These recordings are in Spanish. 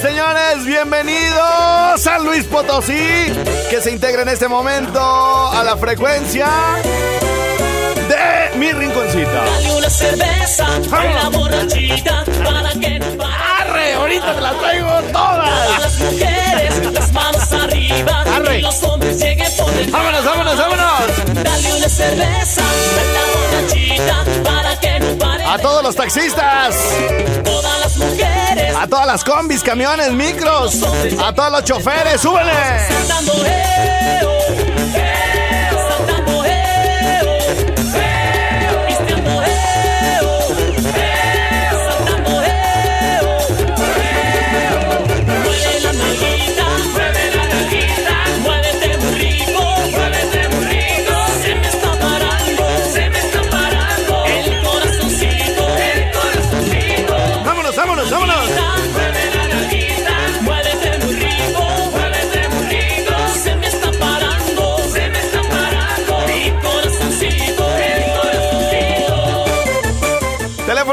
Señoras, señores, bienvenidos a Luis Potosí, que se integra en este momento a la frecuencia de mi rinconcita. Dale una cerveza a la borrachita para que no. ¡Arre! Ahorita te las traigo todas. las mujeres, las manos arriba. Arre. Y los hombres lleguen por detrás. ¡Vámonos, vámonos, vámonos! Dale una cerveza a la borrachita para. A todos los taxistas, Todas las mujeres. a todas las combis, camiones, micros, a todos los choferes, ¡súbele!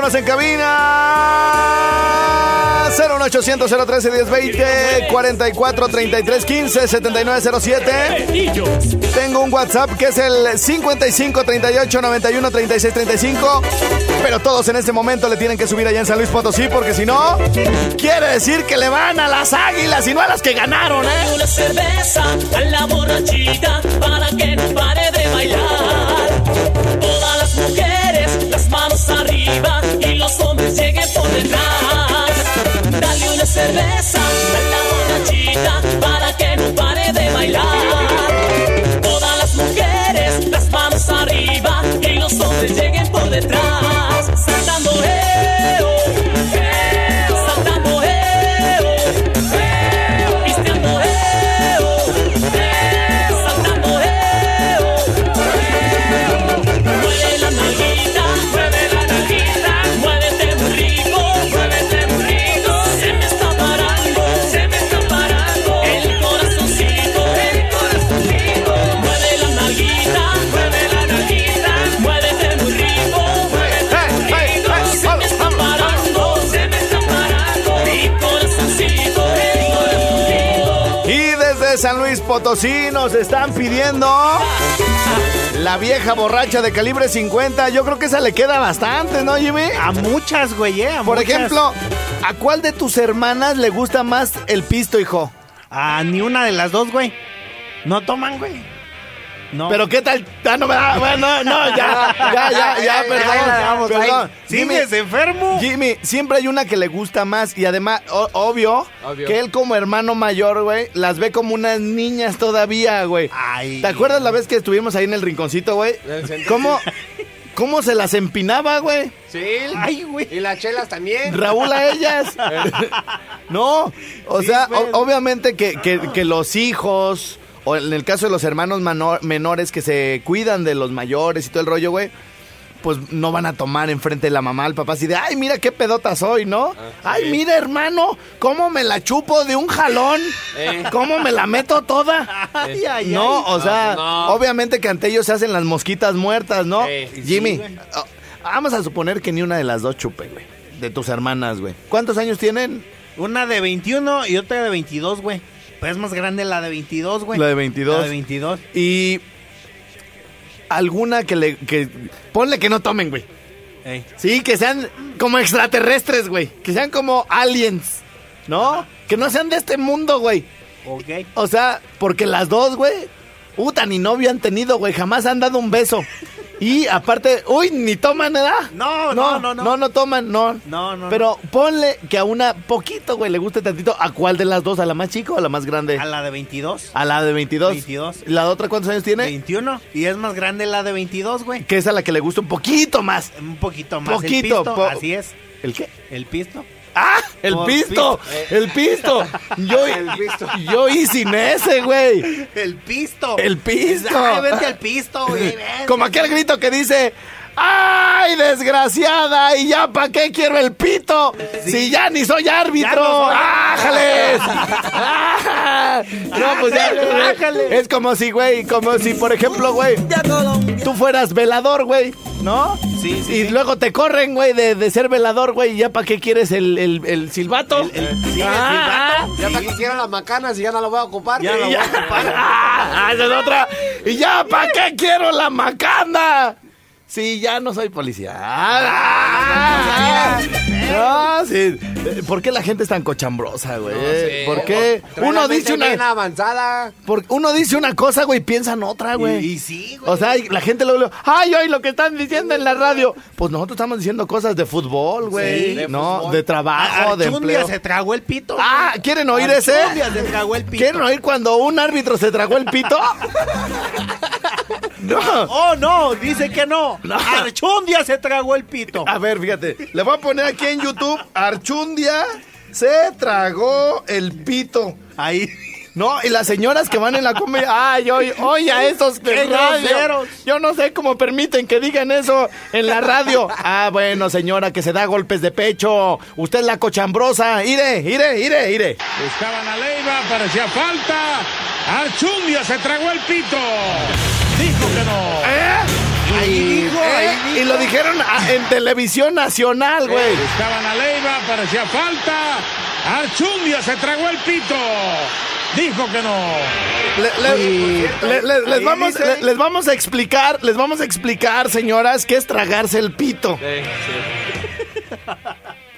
Teléfonos en cabina 01800 013 1020 44 33 15 7907 Tengo un WhatsApp que es el 55 38 91 36 35 Pero todos en este momento le tienen que subir allá en San Luis Potosí Porque si no, quiere decir que le van a las águilas y no a las que ganaron, ¿eh? Una cerveza a la borrachita para que pare de bailar. Las manos arriba y los hombres lleguen por detrás. Dale una cerveza a la borrachita para que no pare de bailar. Todas las mujeres, las manos arriba y los hombres lleguen por detrás. San Luis Potosí nos están pidiendo la vieja borracha de calibre 50. Yo creo que esa le queda bastante, ¿no, Jimmy? A muchas, güey, eh. a Por muchas. ejemplo, ¿a cuál de tus hermanas le gusta más el pisto, hijo? A ni una de las dos, güey. No toman, güey. No. Pero qué tal. Ah, no, ah, bueno, no, ya, ya, ya, ya, perdón. vamos, perdón. ¿Sigues enfermo? Jimmy, siempre hay una que le gusta más y además, o- obvio, que él como hermano mayor, güey, las ve como unas niñas todavía, güey. Ay. ¿Te acuerdas la vez que estuvimos ahí en el rinconcito, güey? ¿Cómo, cómo se las empinaba, güey? Sí. Ay, güey. Y las chelas también. Raúl a ellas. no, o sea, pues. o- obviamente que, que- que los hijos, o en el caso de los hermanos mano- menores que se cuidan de los mayores y todo el rollo, güey, pues no van a tomar enfrente de la mamá al papá así de, ay, mira qué pedota soy, ¿no? Ay, mira, hermano, cómo me la chupo de un jalón, cómo me la meto toda. Ay, ay, No, o sea, no. obviamente que ante ellos se hacen las mosquitas muertas, ¿no? Sí, Jimmy, oh, vamos a suponer que ni una de las dos chupe, güey. De tus hermanas, güey. ¿Cuántos años tienen? Una de 21 y otra de 22, güey. Pues es más grande la de 22, güey. La de 22. La de 22. Y alguna que le que ponle que no tomen, güey. Ey. Sí, que sean como extraterrestres, güey. Que sean como aliens, ¿no? Que no sean de este mundo, güey. Ok. O sea, porque las dos, güey, puta, ni novio han tenido, güey. Jamás han dado un beso. Y aparte, uy, ni toman, ¿verdad? No, no, no, no. No, no toman, no. No, no, Pero ponle que a una poquito, güey, le guste tantito. ¿A cuál de las dos? ¿A la más chica o a la más grande? A la de 22. A la de 22. 22. ¿La otra cuántos años tiene? 21. Y es más grande la de 22, güey. Que es a la que le gusta un poquito más. Un poquito más. Poquito, El pisto, po- así es. ¿El qué? El pisto. ¡Ah! ¡El pisto! pisto. ¡El pisto! Yo, El pisto. yo y sin ese, güey. El pisto. El pisto. Ay, vete al pisto, güey. Como aquel grito que dice. ¡Ay, desgraciada! ¿Y ya para qué quiero el pito? Si ya ni soy árbitro. No soy- ¡Ájales! ¡Ah! No, pues ya. Ájale. Es como si, güey, como si, por ejemplo, güey, tú fueras velador, güey, ¿no? Sí, sí, Y sí. luego te corren, güey, de, de ser velador, güey, ¿y ya para qué quieres el, el, el silbato? El- el- sí, el Ah, Ya para que quiera la macana si ya no lo voy a ocupar. Ya lo y voy a ocupar. Ah, esa es otra. Y ya, ¿para qué quiero la macana? Sí, ya no soy policía. Ah, no, sí. ¿Por qué la gente es tan cochambrosa, güey? ¿Por qué? Uno dice una, avanzada. por- uno dice una cosa, güey, y piensan otra, güey. Y, y sí, güey. O sea, la gente luego, ay, ay, lo que están diciendo en la radio. Pues nosotros estamos diciendo cosas de fútbol, güey. Sí, de no, fútbol. de trabajo, de Archundia empleo. se tragó el pito. Ah. ¿quieren oír ese? Archundia se tragó el pito. ¿Quieren oír cuando un árbitro se tragó el pito? no. Oh, no, dice que no. No. Archundia se tragó el pito. A ver, fíjate. Le voy a poner aquí en YouTube. Archundia se tragó el pito. Ahí. No, y las señoras que van en la comedia, ay, oye, oye, a esos de ¡Qué radio. Yo no sé cómo permiten que digan eso en la radio. Ah, bueno, señora, que se da golpes de pecho. Usted es la cochambrosa. Ire, ire, ire, ire. Estaban a Leiva, parecía falta. Archundia se tragó el pito. Dijo que no. ¿Eh? Ahí dijo, ¿Eh? ahí dijo. Y lo dijeron en televisión nacional, güey. Estaban a Leiva, parecía falta. Archundia se tragó el pito. Dijo que no. Le- le- le- le- les, vamos, le- les vamos a explicar, les vamos a explicar, señoras, qué es tragarse el pito.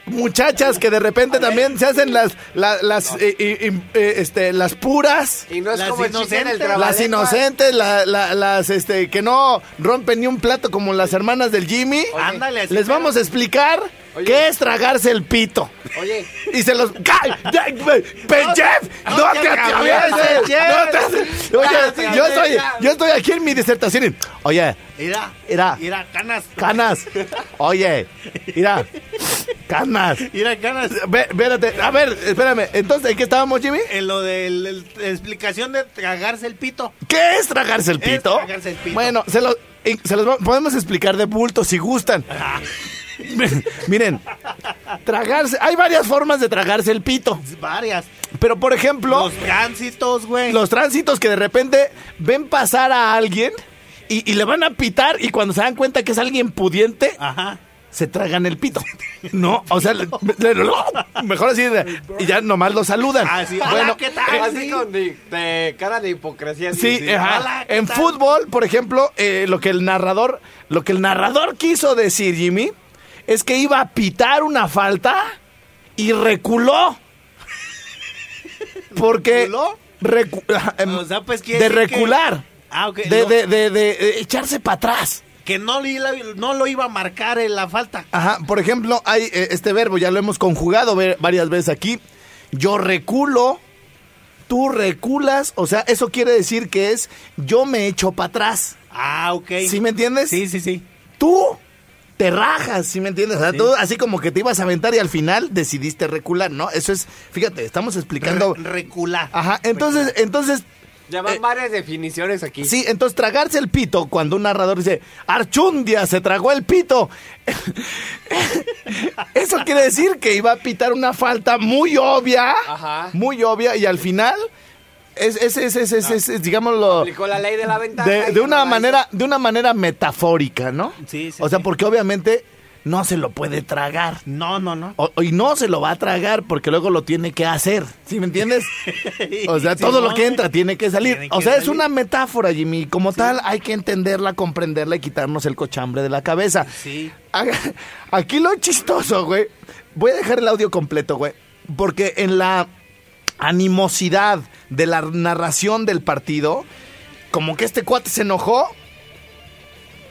Muchachas que de repente también se hacen las las las, eh, eh, eh, este las puras, Y no es Las como el inocentes. las trabalenguas. inocentes, la- la- las este que no rompen ni un plato como las hermanas del Jimmy. Ándale, así, Les vamos a explicar Oye. qué es tragarse el pito. Oye, Y se los. ¡Ay! ya, güey! ¡Pe- Jeff! ¡No, no te atravieses! ¡No te! Oye, yo estoy, yo estoy aquí en mi disertación. Oye, Mira. Mira. Mira, canas. canas. Oye, mira. Canas. Mira, canas. Espérate, a ver, espérame. Entonces, ¿en qué estábamos, Jimmy? En lo de la explicación de tragarse el pito. ¿Qué es tragarse el Es pito? tragarse el pito. Bueno, se los, se los podemos explicar de bulto si gustan. Miren, tragarse. Hay varias formas de tragarse el pito. Varias. Pero, por ejemplo. Los tránsitos, güey. los tránsitos que de repente ven pasar a alguien y, y le van a pitar y cuando se dan cuenta que es alguien pudiente, Ajá. se tragan el pito. No, o sea, le- le- mejor así, y ya nomás lo saludan. Ah, sí. Bueno, ¿qué tal? así Sí. con de, de cara de hipocresía. Sí, ajá. Hola, ¿qué en tal? fútbol, por ejemplo, eh, lo que el narrador, lo que el narrador quiso decir, Jimmy, es que iba a pitar una falta y reculó. Porque ¿Reculó? recu- O sea, pues, de que- recular. Ah. De, No, de, de, de, echarse para atrás. Que no, no lo iba a marcar en la falta. Ajá, por ejemplo, hay eh, este verbo, ya lo hemos conjugado varias veces aquí. Yo reculo, tú reculas, o sea, eso quiere decir que es yo me echo para atrás. Ah, ok. ¿Sí me entiendes? Sí, sí, sí. Tú te rajas, ¿sí me entiendes? O sea, tú así como que te ibas a aventar y al final decidiste recular, ¿no? Eso es, fíjate, estamos explicando. Re- recular. Ajá, entonces, entonces, Ya van Eh, varias definiciones aquí. Sí, entonces tragarse el pito, cuando un narrador dice, Archundia se tragó el pito, eso quiere decir que iba a pitar una falta muy obvia, Ajá. muy obvia, y al final, es, es, es, es, es- es- es, digámoslo, Aplicó la ley de la ventaja. de, una manera, de una manera metafórica, ¿no? Sí, sí, O sea, sí. porque obviamente no se lo puede tragar. No, no, no. O- y no se lo va a tragar porque luego lo tiene que hacer. ¿Sí me entiendes? O sea, Sí, todo lo que entra tiene que salir. tiene O sea, es una metáfora, Jimmy. Como tal, hay que entenderla, comprenderla y quitarnos el cochambre de la cabeza. Sí. Aquí lo chistoso, güey. Voy a dejar el audio completo, güey. Porque en la animosidad de la narración del partido, como que este cuate se enojó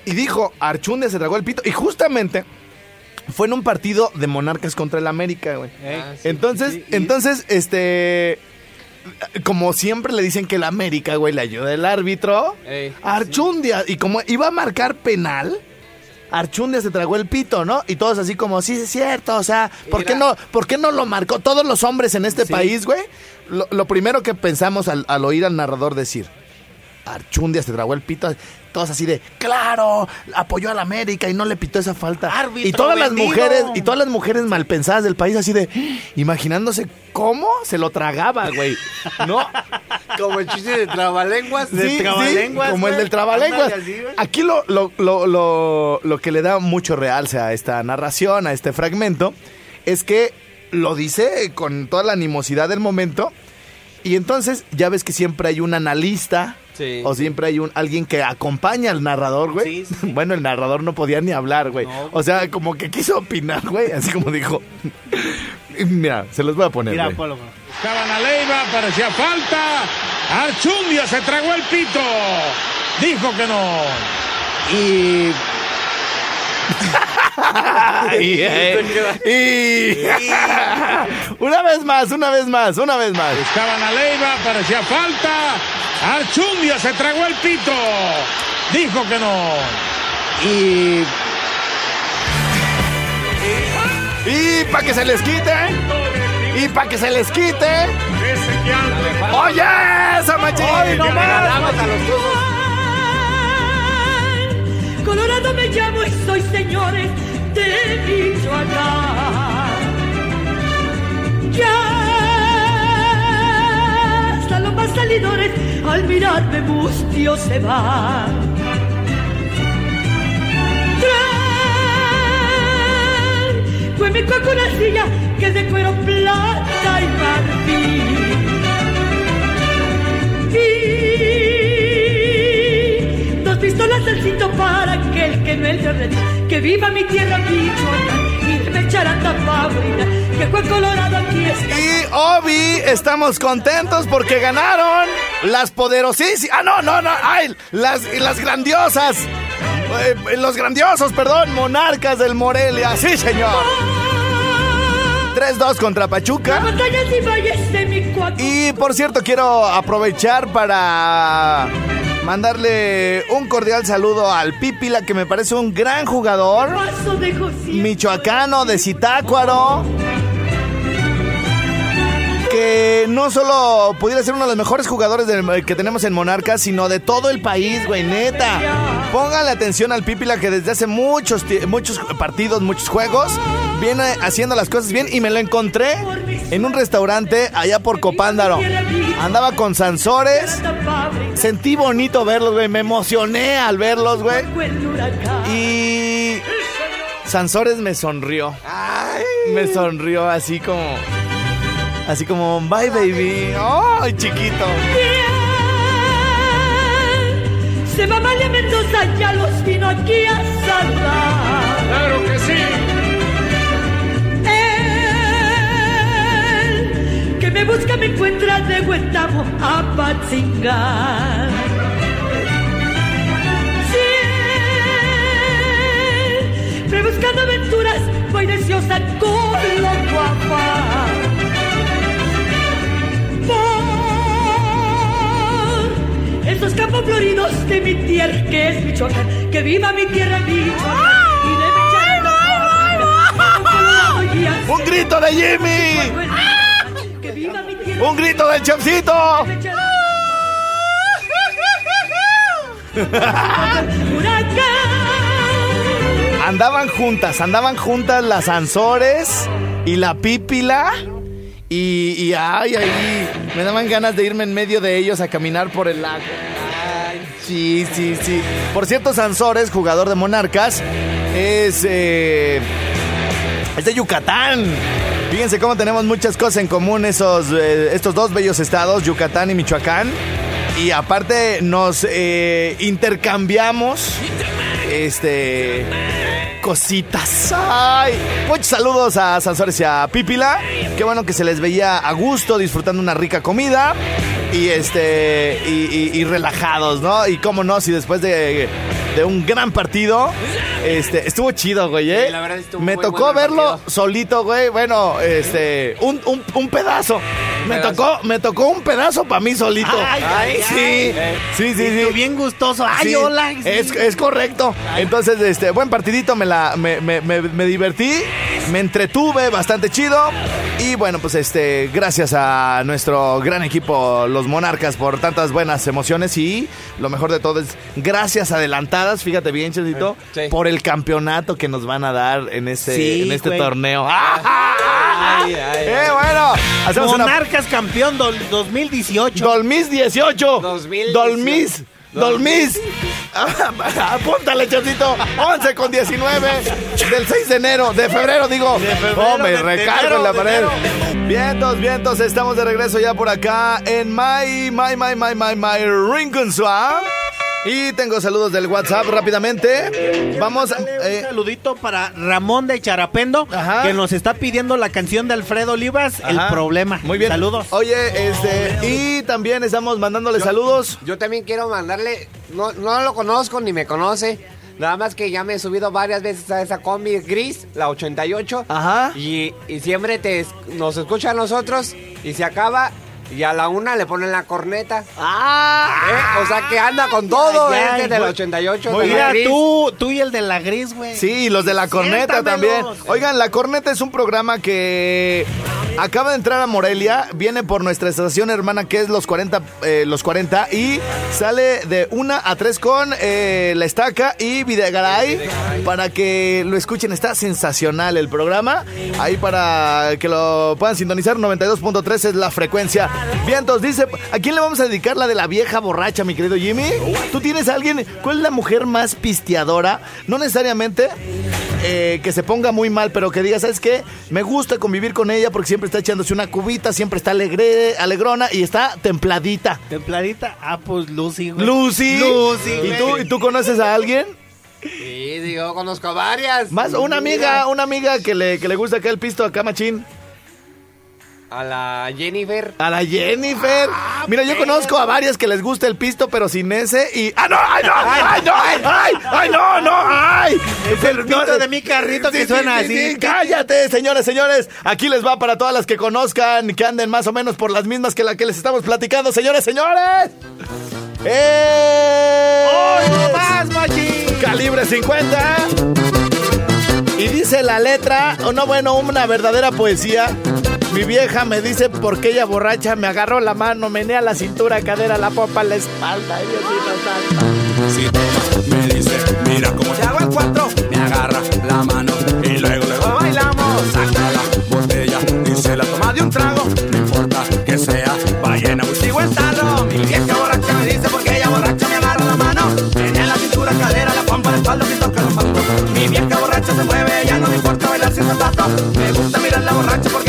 y dijo, Archundia se tragó el pito. Y justamente fue en un partido de Monarcas contra el América, güey. Ah, sí, entonces, sí, entonces, este... Como siempre le dicen que el América, güey, le ayuda el árbitro. Ey, Archundia, y como iba a marcar penal, Archundia se tragó el pito, ¿no? Y todos así como, sí, es cierto, o sea, ¿por qué no, ¿por qué no lo marcó? Todos los hombres en este Sí. país, güey, lo, lo primero que pensamos al, al oír al narrador decir, Archundia se tragó el pito, todos así de, claro, apoyó al América y no le pitó esa falta. Árbitro y todas las mujeres, y todas las mujeres malpensadas del país así de, imaginándose cómo se lo tragaba, güey. No, Como el chiste de trabalenguas. De Sí, trabalenguas, sí, como el del trabalenguas. Aquí lo, lo, lo, lo, lo que le da mucho realce a esta narración, a este fragmento, es que lo dice con toda la animosidad del momento. Y entonces ya ves que siempre hay un analista. Sí. O siempre hay un alguien que acompaña al narrador, güey. Sí, sí. Bueno, el narrador no podía ni hablar, güey. No, o sea, como que quiso opinar, güey. Así como dijo. Mira, se los voy a poner, Mira, güey. Polo. A Leiva, parecía falta. Archundia se tragó el pito. Dijo que no. Y. y, eh, y- una vez más, una vez más, una vez más. Estaban a Leiva, parecía falta. Archundia se tragó el pito. Dijo que no. Y. Y para que se les quite. Y para que se les quite. ¡Oye, esa los tuzos. Colorado me llamo y soy señores de Michoacán. Ya hasta los más salidores al mirarme mustios se van. Traen cuemico con una silla que de cuero plata y marfil. Y dos pistolas al cinto para aquel que no es de red. Que viva mi tierra, Michoacán, y me favorita, que fue colorado aquí está. Y Obi, estamos contentos porque ganaron las poderosísimas. Ah, no, no, no. Ay, las, las grandiosas. Eh, los grandiosos, perdón, monarcas del Morelia. Sí, señor. 3-2 contra Pachuca. Y por cierto, quiero aprovechar para mandarle un cordial saludo al Pípila, que me parece un gran jugador. Michoacano de Zitácuaro. Que no solo pudiera ser uno de los mejores jugadores del- que tenemos en Monarcas, sino de todo el país, güey, neta. Póngale atención al Pípila que desde hace muchos, muchos partidos, muchos juegos, viene haciendo las cosas bien y me lo encontré en un restaurante allá por Copándaro. Andaba con Sansores, sentí bonito verlos, güey, me emocioné al verlos, güey. Y Sansores me sonrió. Me sonrió así como. Así como, bye baby. ¡Ay, chiquito! Se Mendoza, ya los vino aquí a salvar. Claro que sí. Me busca, me encuentra de Huetamo a Patzingar. Siempre buscando aventuras, voy deseosa con lo guapa. Por estos campos floridos de mi tierra, que es Michoacán, que viva mi tierra, Michoacán, y de mi ¡Un grito de Jimmy! ¡Un grito del Chefcito! Andaban juntas, andaban juntas las Ansores y la Pípila. Y, y ay, ay, me daban ganas de irme en medio de ellos a caminar por el lago. Ay, sí, sí, sí. Por cierto, Sansores, jugador de Monarcas, es, eh, es de Yucatán. Fíjense cómo tenemos muchas cosas en común esos, eh, estos dos bellos estados, Yucatán y Michoacán. Y aparte nos eh, intercambiamos este cositas. Ay, muchos saludos a Sansores y a Pípila. Qué bueno que se les veía a gusto disfrutando una rica comida y este y, y- y relajados, ¿no? Y cómo no, si después de de un gran partido. Este, estuvo chido, güey, ¿eh? Sí, la verdad estuvo Me muy tocó verlo partido. solito, güey. Bueno, este, un, un, un pedazo. Me tocó, me tocó un pedazo para mí solito. Ay, ay, sí, ay. sí, sí, sí. bien gustoso. Ay, Sí, hola. sí. Es, es correcto. Entonces, este, buen partidito, me la, me, me- me- me divertí, me entretuve bastante chido. Y bueno, pues este, gracias a nuestro gran equipo, los Monarcas, por tantas buenas emociones. Y lo mejor de todo es gracias adelantadas, fíjate bien, Chesito, Sí. por el campeonato que nos van a dar en este, Sí, en este güey. torneo. ¡Ah! Ay, ay, ¡Eh, bueno! Hacemos una Monarcas campeón del 2018. Dolmis 18. 2018. Dolmis. Dolmis. Apúntale, Chocito. 11 con 19 del 6 de enero, de febrero, digo. febrero, oh, me de- de recargo en la de pared. enero. Vientos, vientos, estamos de regreso ya por acá en My, My, My, My, My, My Rincon Swap. Y tengo saludos del WhatsApp rápidamente. Vamos, eh, un saludito para Ramón de Charapendo, Ajá. que nos está pidiendo la canción de Alfredo Olivas, El. Problema. Muy bien. Saludos. Oye, este, y también estamos mandándole saludos. Yo también quiero mandarle, no, no lo conozco ni me conoce, nada más que ya me he subido varias veces a esa combi gris, la 88, Ajá. y, y siempre te, nos escucha a nosotros y se acaba y a la una le ponen la corneta. Ah, ¿eh? O sea que anda con todo Ay, este de la muy- 88. muy de la Mira, gris. tú, tú y el de la gris, güey. Sí, y los de la corneta también. Oigan, la corneta es un programa que acaba de entrar a Morelia, viene por nuestra estación hermana que es los 40, eh, los 40 y sale de 1 a 3 con eh, La Estaca y Videgaray para que lo escuchen. Está sensacional el programa. Ahí para que lo puedan sintonizar, 92.3 es la frecuencia. Vientos, dice, ¿a quién le vamos a dedicar la de la vieja borracha, mi querido Jimmy? ¿Tú tienes a alguien? ¿Cuál es la mujer más pisteadora? No necesariamente eh, que se ponga muy mal, pero que diga, ¿sabes qué? Me gusta convivir con ella porque siempre está echándose una cubita, siempre está alegre, alegrona y está templadita. Templadita. Ah, pues Lucy, güey. Lucy. Lucy, ¿Y tú, ¿Y tú conoces a alguien? Sí, yo conozco varias. Más, una amiga, una amiga que le, que le gusta acá el pisto acá, machín. A la Jennifer. A la Jennifer. Mira, yo conozco a varias que les gusta el pisto, pero sin ese y. ¡Ah, no! ¡Ay, no! ¡Ay, no! ¡Ay, ay, ay, no! ¡No! ¡Ay! Es el pito de mi carrito que suena así. ¡Cállate, señores, señores! Aquí les va para todas las que conozcan, que anden más o menos por las mismas que la que les estamos platicando, señores, señores. ¡Eh! ¡Hoy no más, machín! Calibre 50. Y dice la letra, o no, bueno, una verdadera poesía. Mi vieja me dice porque ella borracha me agarró la mano, menea la cintura, cadera, la popa, la espalda. Me dice, mira. Ya no me importa bailar sin zapato. Me gusta mirar la borracha porque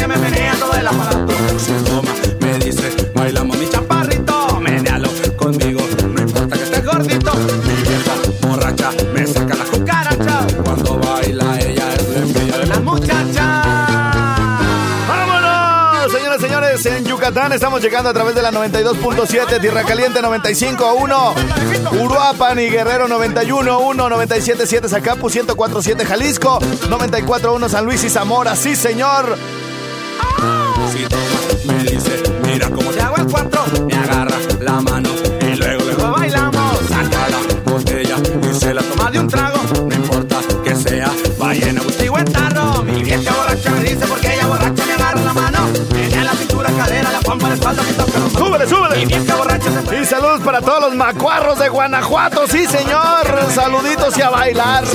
Yucatán estamos llegando a través de la 92.7, Tierra Caliente 95.1, Uruapan y Guerrero 91.1, 97.7 Zacapu, 104.7 Jalisco, 94.1 San Luis y Zamora. ¡Sí, señor! Me dice, mira cómo te hago el cuatro. Me agarra la mano y luego, luego bailamos. Saca la botella y se la toma de un trago. Para todos los macuarros de Guanajuato. ¡Sí, señor! Saluditos y a bailar.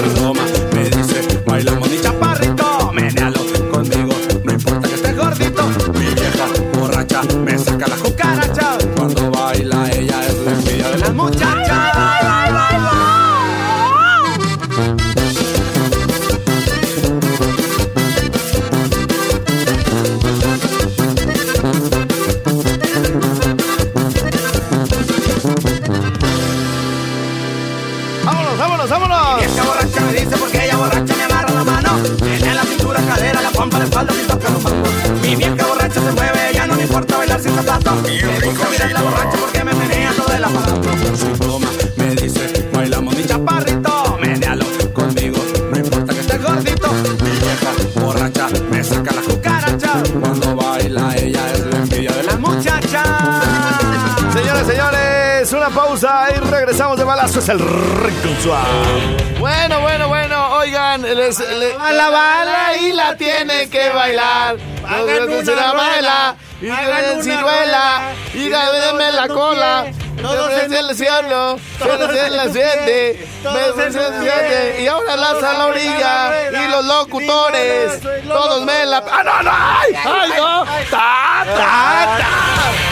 Una pausa y regresamos de balazo. Es el Rincón. Bueno, bueno, bueno. Oigan, les, le- A la bala y la tiene que bailar. Hagan una baila y hagan ciruela y denme la cola. todos en el cielo, todos en la siete, todos en pie, y ahora las a la orilla y los locutores, todos me la. ¡Ah, no, no! ¡Ay! ¡Ay, no! ¡Ta, ta, ta!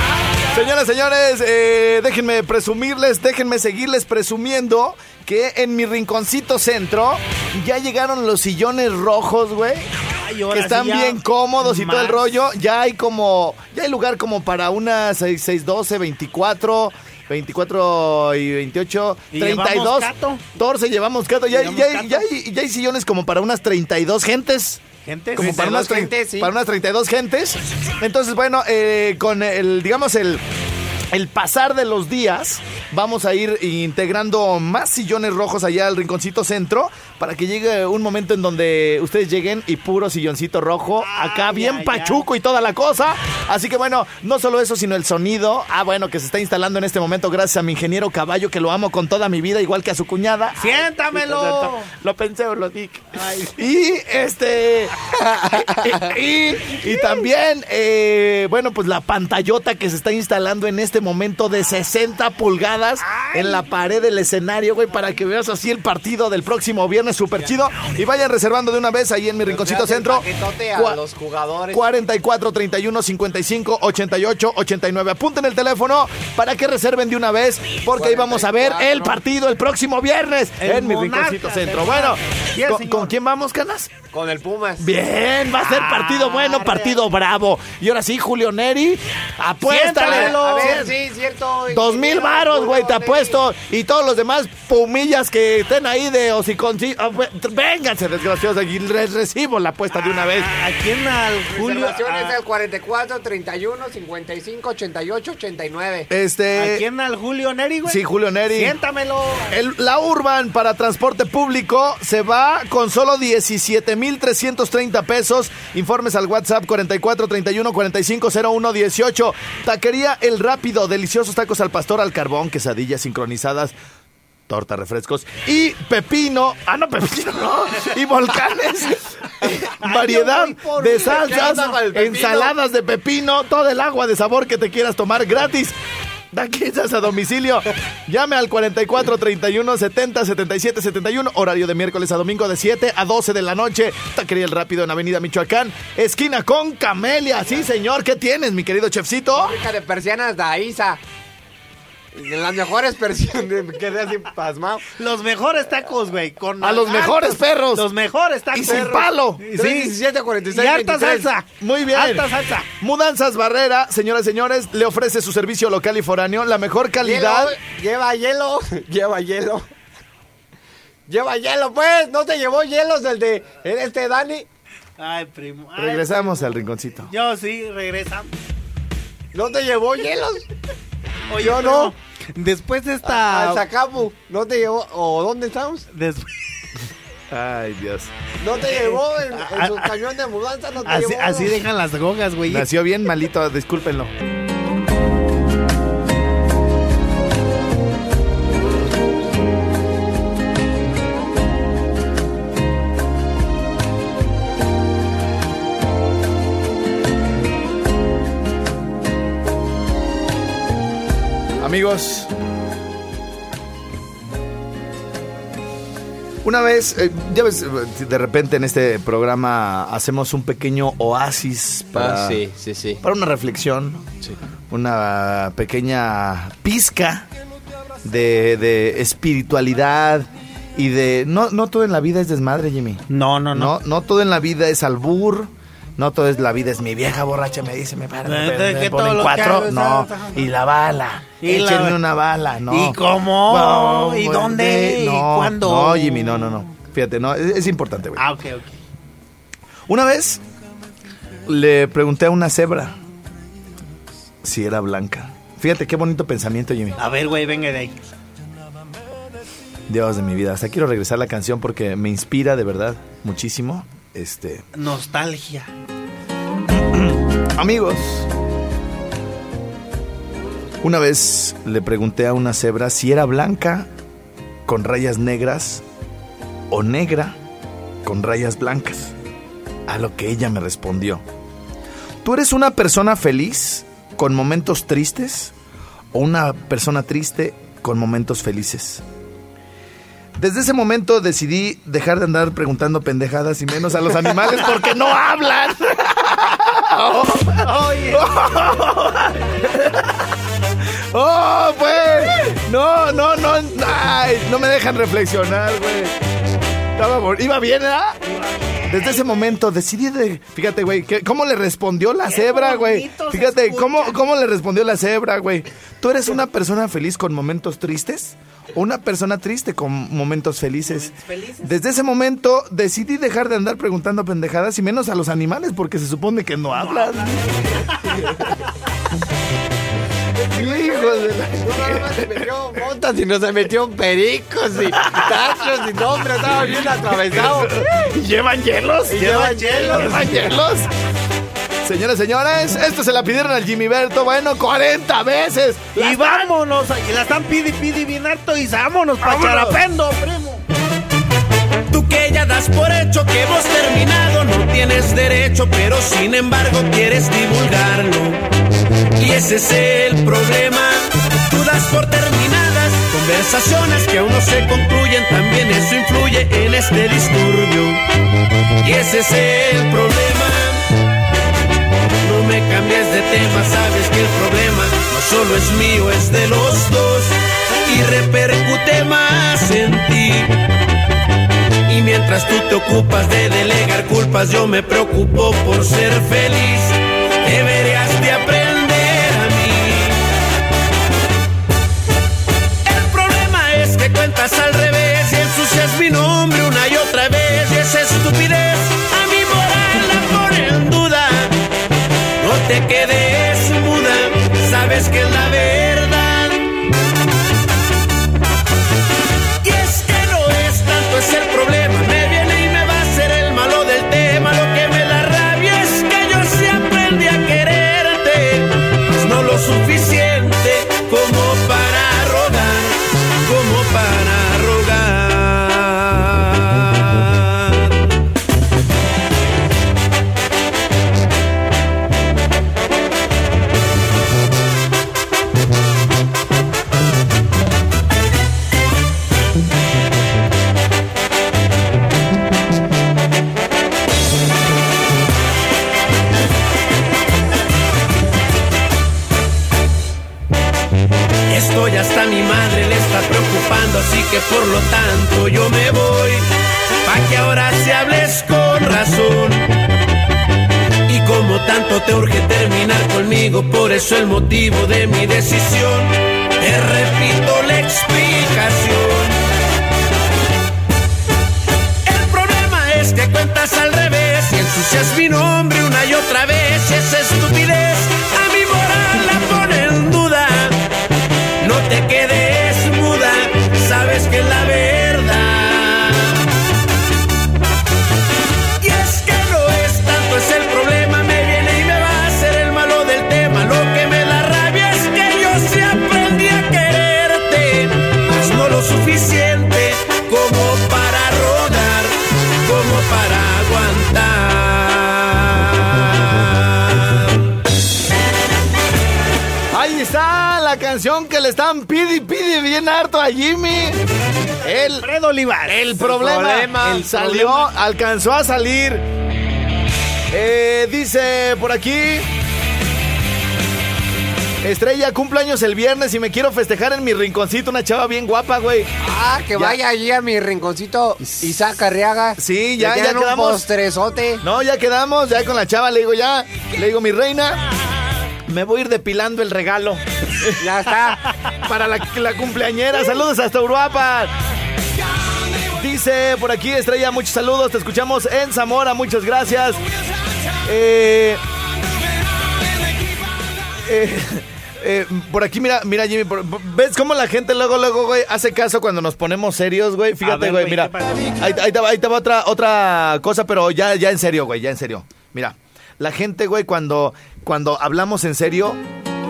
Señoras, señores, eh, déjenme presumirles, déjenme seguirles presumiendo que en mi rinconcito centro ya llegaron los sillones rojos, güey. Que están sí bien cómodos y todo el rollo. Ya hay como, ya hay lugar como para unas 6, 6, 12, 24, 24 y 28, ¿Y 32. llevamos cato? 14 llevamos cato. Ya, ¿Llevamos ya, ya hay, ya hay sillones como para unas 32 gentes. Gente, Como para unas, 32 trein- gentes, sí. para unas 32 gentes. Entonces, bueno, eh, con el, digamos, el, el pasar de los días, vamos a ir integrando más sillones rojos allá al rinconcito centro para que llegue un momento en donde ustedes lleguen y puro silloncito rojo, acá Ay, bien ay, pachuco y toda la cosa. Así que bueno, no solo eso, sino el sonido. Ah, bueno, que se está instalando en este momento gracias a mi ingeniero Caballo, que lo amo con toda mi vida, igual que a su cuñada. Siéntamelo. Lo pensé o lo dije. Y este. y, y también, eh, bueno, pues la pantallota que se está instalando en este momento de 60 pulgadas en la pared del escenario, güey, para que veas así el partido del próximo viernes, súper chido. Y vayan reservando de una vez ahí en mi rinconcito centro. a los jugadores. 44 31 55 88 89. Apunten el teléfono para que reserven de una vez, porque ahí vamos a ver el 44. partido el próximo viernes El en mi rinconcito centro. Bueno, ¿con, quién vamos, Canas? Con el Pumas. Bien, va a ser partido bueno, partido bravo. Y ahora sí, Julio Neri, apuéstale. A ver, sí, cierto. Dos mil varos, güey, te apuesto. Y todos los demás pumillas que estén ahí de hociconci... ah, Vénganse, desgraciosos, y les recibo la apuesta de una vez. ¿A quién al Neri. Julio? Reservaciones a- al 44 31 55 88 89. ¿A Este... quién al Julio Neri, güey? Sí, Julio Neri. Siéntamelo. El- la Urban para transporte público se va con solo 17,330 pesos. Informes al WhatsApp 44 31 45 01 18. Taquería El Rápido, deliciosos tacos al pastor al carbón, quesadillas sincronizadas. Torta, refrescos y pepino. Ah, no, pepino, no. Y volcanes. Variedad de salsas, ensaladas de pepino, todo el agua de sabor que te quieras tomar gratis. Taquillas a domicilio. Llame al 44 31 70 77 71. Horario de miércoles a domingo de 7 a 12 de la noche. Taquería El Rápido en Avenida Michoacán. Esquina con Camelia. Sí, señor. ¿Qué tienes, mi querido chefcito? Fábrica de persianas. Las mejores persianas. Me quedé así pasmado. Los mejores tacos, güey. Con A los mejores perros. Los mejores tacos. Y sin palo. Sí. 317 46 Y 23. salsa. Muy bien. Alta salsa. Mudanzas Barrera, señoras y señores, le ofrece su servicio local y foráneo, la mejor calidad. Hielo, lleva hielo. Lleva hielo. Lleva hielo, pues. ¿No te llevó hielos el de el este Dani? Ay, primo. Ay, Regresamos al rinconcito. Yo sí, regresamos. ¿No te llevó hielos? Oye, Yo no. Después de Al esta. Zacapu. ¿No te llevó? ¿O dónde estamos? Después. Ay, Dios. ¿No te llevó en, en su camión de mudanza? ¿No te Así, llevó? así dejan las drogas, güey. Nació bien malito, discúlpenlo. Amigos, una vez, eh, ya ves, de repente en este programa hacemos un pequeño oasis para, Ah, sí, sí, sí. para una reflexión, una pequeña pizca de, de espiritualidad y de... No, no todo en la vida es desmadre, Jimmy. No, no, no. No, no todo en la vida es albur. No todo es la vida es mi vieja borracha me dice me para me, me- me ponen cuatro hago no y la bala Y la- échenme una bala no ¿Y cómo? No, ¿Y dónde? ¿Y cuándo? no Jimmy no no no fíjate no es, es importante güey Ah, ok, ok. una vez le pregunté a una cebra si era blanca fíjate qué bonito pensamiento Jimmy A ver, güey, venga de ahí. Dios de mi vida hasta quiero regresar a la canción porque me inspira de verdad muchísimo este Nostalgia. Amigos, Una vez le pregunté a una cebra si era blanca con rayas negras o negra con rayas blancas. A lo que ella me respondió. ¿Tú eres una persona feliz con momentos tristes o una persona triste con momentos felices? Desde ese momento decidí dejar de andar preguntando pendejadas y menos a los animales porque no hablan. ¡Oh, pues! No, no, no. Ay, no me dejan reflexionar, güey. Estaba Iba bien, ¿ah? Desde ese momento decidí de... Fíjate, güey, ¿cómo le respondió la cebra, güey? Fíjate. ¿cómo, ¿cómo le respondió la cebra, güey? ¿Tú eres una persona feliz con momentos tristes? ¿O una persona triste con momentos felices? Desde ese momento decidí dejar de andar preguntando pendejadas y menos a los animales porque se supone que no hablan. Hijo de la... No, más se metió montas y no se metió pericos y tachos y nombres, estaba bien atravesado. ¿Llevan hielos? Y llevan hielos. ¿Llevan hielos? Señoras, señores, esto se la pidieron al Jimmy Berto, bueno, 40 veces. Y vámonos, y la están pidi pidi bien harto y vámonos pa' Vámonos. Charapendo, primo. Tú que ya das por hecho que hemos terminado, no tienes derecho, pero sin embargo quieres divulgarlo. Y ese es el problema. Tú das por terminadas conversaciones que aún no se concluyen, también eso influye en este disturbio. Y ese es el problema. Tema, sabes que el problema no solo es mío, es de los dos y repercute más en ti. Y mientras tú te ocupas de delegar culpas, yo me preocupo por ser feliz. Deberías de aprender a mí. El problema es que cuentas al revés y ensucias mi nombre una y otra vez. Y esa estupidez a mi moral la pone en duda. No te quedes sabes que es la verdad. Motivo canción que le están pidi pidi bien harto a Jimmy. El, Fredo Olivares. el problema, problema, el salió, alcanzó a salir. Eh, dice por aquí. Estrella, cumpleaños el viernes y me quiero festejar en mi rinconcito. Una chava bien guapa, güey. Ah, que Ya. vaya allí a mi rinconcito Isaac Arriaga. Sí, ya- ya tienen un quedamos. postrezote. No, ya quedamos, ya con la chava le digo ya. Le digo, mi reina, me voy a ir depilando el regalo. Ya está. para la, la cumpleañera. Saludos hasta Uruapan. Dice por aquí Estrella, muchos saludos. Te escuchamos en Zamora, muchas gracias. Eh, eh, eh, por aquí, mira, mira, Jimmy, por- ¿ves cómo la gente luego, luego, güey, hace caso cuando nos ponemos serios, güey? Fíjate, ver, güey, mira. Ahí, ahí te va, ahí te va otra, otra cosa, pero ya, ya en serio, güey, ya en serio. Mira, la gente, güey, cuando, cuando hablamos en serio,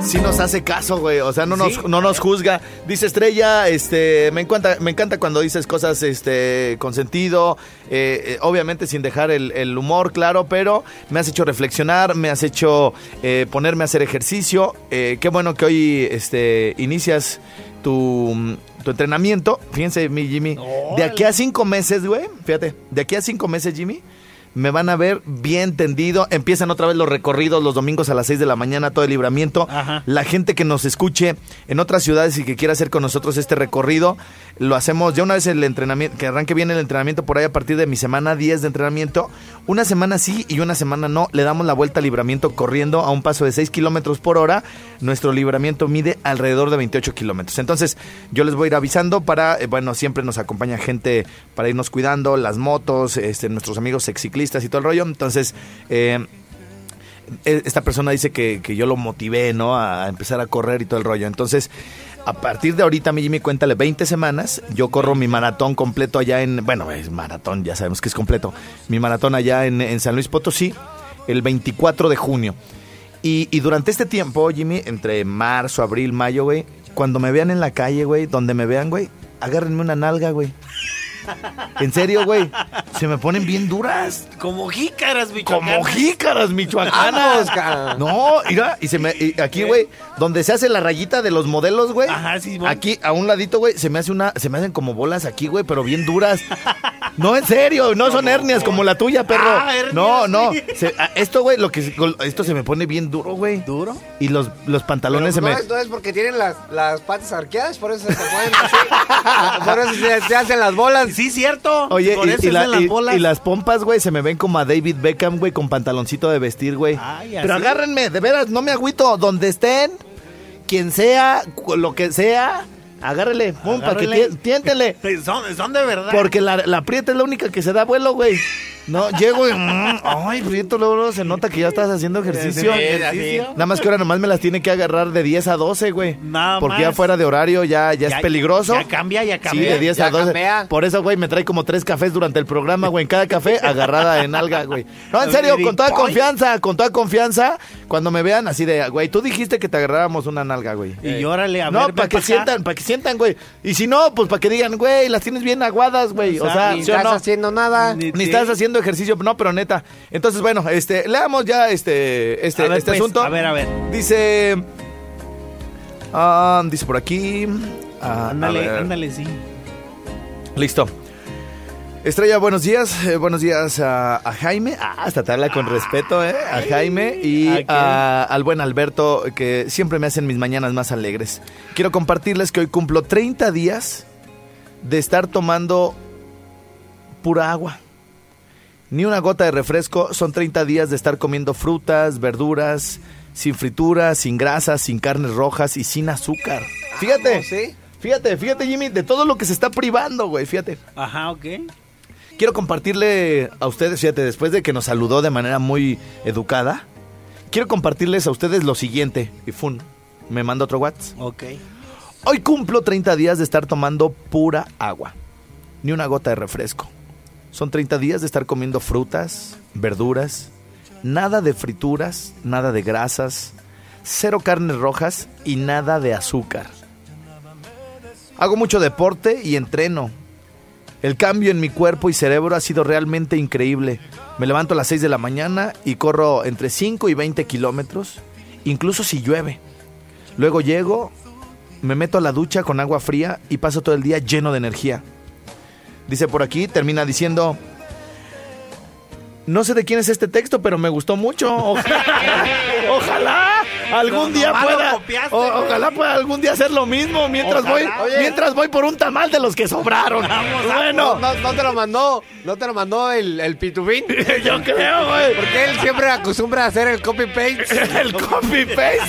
sí nos hace caso, güey. O sea, no nos, Sí. no nos juzga. Dice Estrella, este, me encanta, me encanta cuando dices cosas, este, con sentido. eh, eh, obviamente sin dejar el, el humor, claro, pero me has hecho reflexionar, me has hecho eh, ponerme a hacer ejercicio. Eh, qué bueno que hoy, este, inicias tu, tu entrenamiento. Fíjense, mi Jimmy. De aquí a cinco meses, güey. Fíjate, de aquí a cinco meses, Jimmy. Me van a ver bien tendido. Empiezan otra vez los recorridos los domingos a las 6 de la mañana, todo el libramiento. Ajá. La gente que nos escuche en otras ciudades y que quiera hacer con nosotros este recorrido, lo hacemos ya una vez el entrenamiento, que arranque bien el entrenamiento por ahí a partir de mi semana 10 de entrenamiento. Una semana sí y una semana no. Le damos la vuelta al libramiento corriendo a un paso de 6 kilómetros por hora. Nuestro libramiento mide alrededor de 28 kilómetros. Entonces, yo les voy a ir avisando para, eh, bueno, siempre nos acompaña gente para irnos cuidando, las motos, este, nuestros amigos ciclistas y todo el rollo. Entonces, eh, eh, esta persona dice que, que yo lo motivé, ¿no? A empezar a correr y todo el rollo. Entonces, a partir de ahorita, mi Jimmy, cuéntale 20 semanas. Yo corro mi maratón completo allá en. Bueno, es maratón, ya sabemos que es completo. Mi maratón allá en, en San Luis Potosí, el 24 de junio. Y, y durante este tiempo, Jimmy, entre marzo, abril, mayo, güey, cuando me vean en la calle, güey, donde me vean, güey, agárrenme una nalga, güey. En serio, güey. Se me ponen bien duras. Como jícaras, Como michoacanas. jícaras michoacanas. Ca- No, mira, y se me y aquí, güey, donde se hace la rayita de los modelos, güey. Ajá, sí, bueno. Aquí a un ladito, güey, se me hace una se me hacen como bolas aquí, güey, pero bien duras. No, en serio, no son hernias como la tuya, perro. Ah, hernias, no, no. sí. Se- a- esto, güey, lo que se- esto se me pone bien duro, güey. ¿Duro? Y los los pantalones Pero se no, me es, no es porque tienen las, las patas arqueadas, por eso se te ponen así. por eso se hacen las bolas. Sí, cierto. Oye, Por y, eso y la- las y- bolas. y las pompas, güey, se me ven como a David Beckham, güey, con pantaloncito de vestir, güey. Pero agárrenme, de veras, no me agüito. Donde estén, quien sea, lo que sea, agárrele, pum, para que tiéntele. Son, son de verdad. Porque la, la prieta es la única que se da vuelo, güey. No, llego y... mm, ay, prieto, luego, luego se nota que ya estás haciendo ejercicio. Sí, ejercicio. Nada más que ahora nomás me las tiene que agarrar de 10 a 12, güey. Nada Porque ya más. fuera de horario ya, ya, Ya- es peligroso. ya cambia, ya Sí, cambia. de 10 Ya a 12. cambia. Por eso, güey, me trae como tres cafés durante el programa, güey. En cada café agarrada en alga, güey. No, en serio, con toda confianza, con toda confianza. Cuando me vean así de, güey, tú dijiste que te agarráramos una nalga, güey. Y órale, a No, para que acá. sientan, para que sientan, güey. Y si no, pues para que digan, güey, las tienes bien aguadas, güey. O sea, Ni ¿sí o estás no? haciendo nada. Ni- Ni estás haciendo ejercicio, no, pero neta. Entonces, bueno, este, leamos ya este, este, ver, este pues, asunto. a ver, a ver. Dice, ah, dice por aquí. ah, Ándale, ándale, sí. Listo. Estrella, buenos días. eh, buenos días a, a Jaime. Ah, hasta te habla con respeto, ¿eh? A Jaime y ¿a quién? a- al buen Alberto, que siempre me hacen mis mañanas más alegres. Quiero compartirles que hoy cumplo 30 días de estar tomando pura agua. Ni una gota de refresco. Son 30 días de estar comiendo frutas, verduras, sin frituras, sin grasas, sin carnes rojas y sin azúcar. Fíjate. ¿sí? Fíjate, fíjate, Jimmy, de todo lo que se está privando, güey, fíjate. Ajá, ok. Quiero compartirle a ustedes, fíjate, después de que nos saludó de manera muy educada, quiero compartirles a ustedes lo siguiente. Y fun, me manda otro WhatsApp. Ok. Hoy cumplo 30 días de estar tomando pura agua. Ni una gota de refresco. Son 30 días de estar comiendo frutas, verduras, nada de frituras, nada de grasas, cero carnes rojas y nada de azúcar. Hago mucho deporte y entreno. El cambio en mi cuerpo y cerebro ha sido realmente increíble. Me levanto a las 6 de la mañana y corro entre 5 y 20 kilómetros, incluso si llueve. Luego llego, me meto a la ducha con agua fría y paso todo el día lleno de energía. Dice por aquí, termina diciendo, no sé de quién es este texto, pero me gustó mucho. Ojalá, algún día pueda, copiaste, o- güey. ojalá pueda algún día hacer lo mismo mientras Ojalá. voy, Oye. mientras voy por un tamal de los que sobraron. bueno, No, no, no te lo mandó, no te lo mandó el, el Pitubín. yo creo, güey. Porque él siempre acostumbra a hacer el copy paste. El copy paste.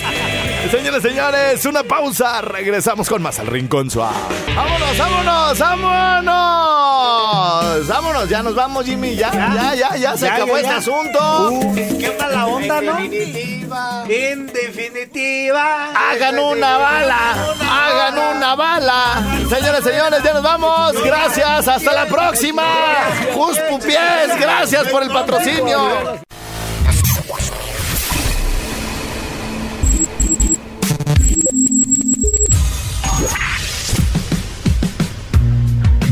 Señores, señores, una pausa. Regresamos con más al Rincón Suave. Vámonos, vámonos, vámonos. Vámonos, ya nos vamos, Jimmy. Ya, ya, ya, ya se Ya, acabó ya, este ya. asunto. Uh, qué mala onda, ¿no? Definitiva. En definitiva. Hagan una bala, hagan una bala. Señores, señores, ya nos vamos. Gracias, hasta la próxima. Just Pupiés, gracias por el patrocinio.